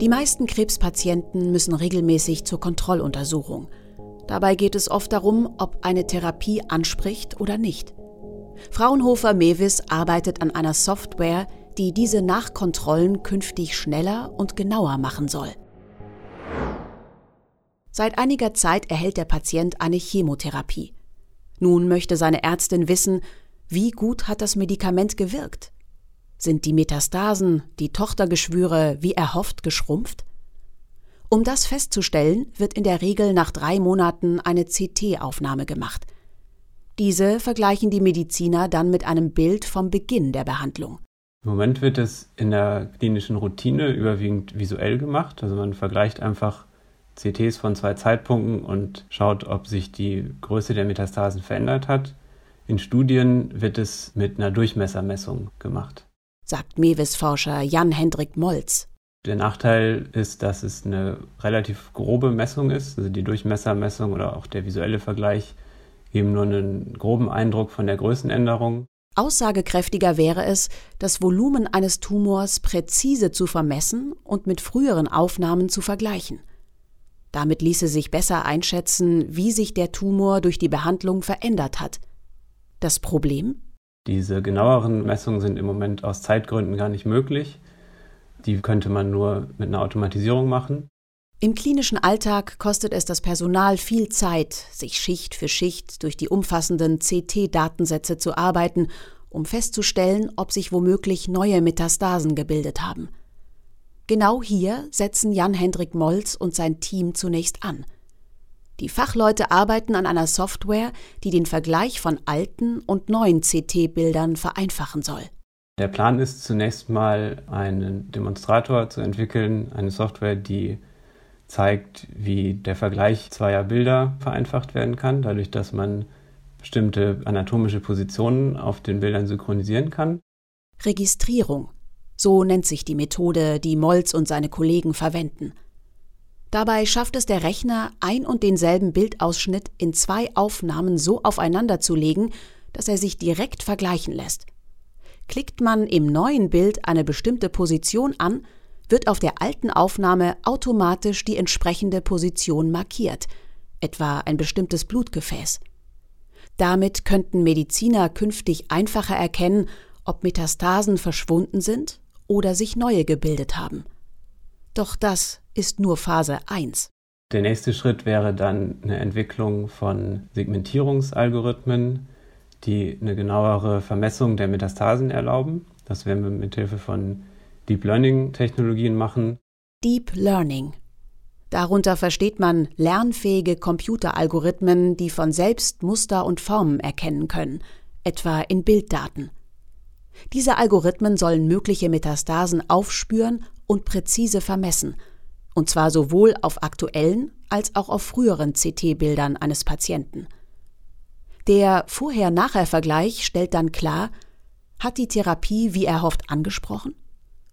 Die meisten Krebspatienten müssen regelmäßig zur Kontrolluntersuchung. Dabei geht es oft darum, ob eine Therapie anspricht oder nicht. Fraunhofer Mewis arbeitet an einer Software, die diese Nachkontrollen künftig schneller und genauer machen soll. Seit einiger Zeit erhält der Patient eine Chemotherapie. Nun möchte seine Ärztin wissen, wie gut hat das Medikament gewirkt? Sind die Metastasen, die Tochtergeschwüre, wie erhofft, geschrumpft? Um das festzustellen, wird in der Regel nach drei Monaten eine CT-Aufnahme gemacht. Diese vergleichen die Mediziner dann mit einem Bild vom Beginn der Behandlung. Im Moment wird es in der klinischen Routine überwiegend visuell gemacht. Also man vergleicht einfach CTs von zwei Zeitpunkten und schaut, ob sich die Größe der Metastasen verändert hat. In Studien wird es mit einer Durchmessermessung gemacht, sagt Mewis-Forscher Jan-Hendrik Molz. Der Nachteil ist, dass es eine relativ grobe Messung ist. Also die Durchmessermessung oder auch der visuelle Vergleich geben nur einen groben Eindruck von der Größenänderung. Aussagekräftiger wäre es, das Volumen eines Tumors präzise zu vermessen und mit früheren Aufnahmen zu vergleichen. Damit ließe sich besser einschätzen, wie sich der Tumor durch die Behandlung verändert hat. Das Problem? Diese genaueren Messungen sind im Moment aus Zeitgründen gar nicht möglich. Die könnte man nur mit einer Automatisierung machen. Im klinischen Alltag kostet es das Personal viel Zeit, sich Schicht für Schicht durch die umfassenden CT-Datensätze zu arbeiten, um festzustellen, ob sich womöglich neue Metastasen gebildet haben. Genau hier setzen Jan-Hendrik Molz und sein Team zunächst an. Die Fachleute arbeiten an einer Software, die den Vergleich von alten und neuen CT-Bildern vereinfachen soll. Der Plan ist zunächst mal einen Demonstrator zu entwickeln, eine Software, die zeigt, wie der Vergleich zweier Bilder vereinfacht werden kann, dadurch, dass man bestimmte anatomische Positionen auf den Bildern synchronisieren kann. Registrierung. So nennt sich die Methode, die Molz und seine Kollegen verwenden. Dabei schafft es der Rechner, ein und denselben Bildausschnitt in zwei Aufnahmen so aufeinander zu legen, dass er sich direkt vergleichen lässt. Klickt man im neuen Bild eine bestimmte Position an, wird auf der alten Aufnahme automatisch die entsprechende Position markiert, etwa ein bestimmtes Blutgefäß. Damit könnten Mediziner künftig einfacher erkennen, ob Metastasen verschwunden sind oder sich neue gebildet haben. Doch das ist nur Phase 1. Der nächste Schritt wäre dann eine Entwicklung von Segmentierungsalgorithmen, die eine genauere Vermessung der Metastasen erlauben. Das werden wir mit Hilfe von Deep Learning Technologien machen. Deep Learning. Darunter versteht man lernfähige Computeralgorithmen, die von selbst Muster und Formen erkennen können, etwa in Bilddaten. Diese Algorithmen sollen mögliche Metastasen aufspüren und präzise vermessen, und zwar sowohl auf aktuellen als auch auf früheren CT-Bildern eines Patienten. Der Vorher-Nachher-Vergleich stellt dann klar, hat die Therapie wie erhofft angesprochen?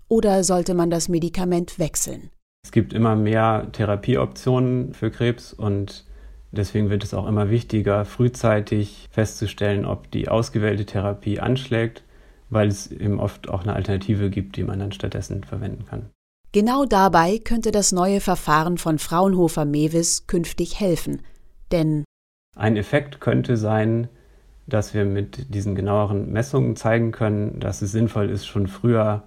Oder sollte man das Medikament wechseln? Es gibt immer mehr Therapieoptionen für Krebs und deswegen wird es auch immer wichtiger, frühzeitig festzustellen, ob die ausgewählte Therapie anschlägt, weil es eben oft auch eine Alternative gibt, die man dann stattdessen verwenden kann. Genau dabei könnte das neue Verfahren von Fraunhofer Mewis künftig helfen, denn ein Effekt könnte sein, dass wir mit diesen genaueren Messungen zeigen können, dass es sinnvoll ist, schon früher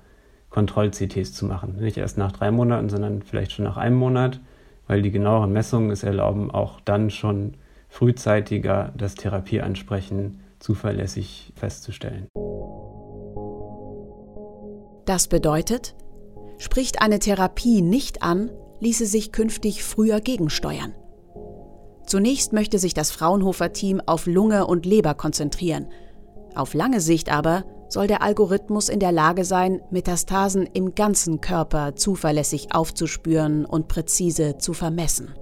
Kontroll-CTs zu machen. Nicht erst nach drei Monaten, sondern vielleicht schon nach einem Monat, weil die genaueren Messungen es erlauben, auch dann schon frühzeitiger das Therapieansprechen zuverlässig festzustellen. Das bedeutet, spricht eine Therapie nicht an, ließe sich künftig früher gegensteuern. Zunächst möchte sich das Fraunhofer-Team auf Lunge und Leber konzentrieren. Auf lange Sicht aber soll der Algorithmus in der Lage sein, Metastasen im ganzen Körper zuverlässig aufzuspüren und präzise zu vermessen.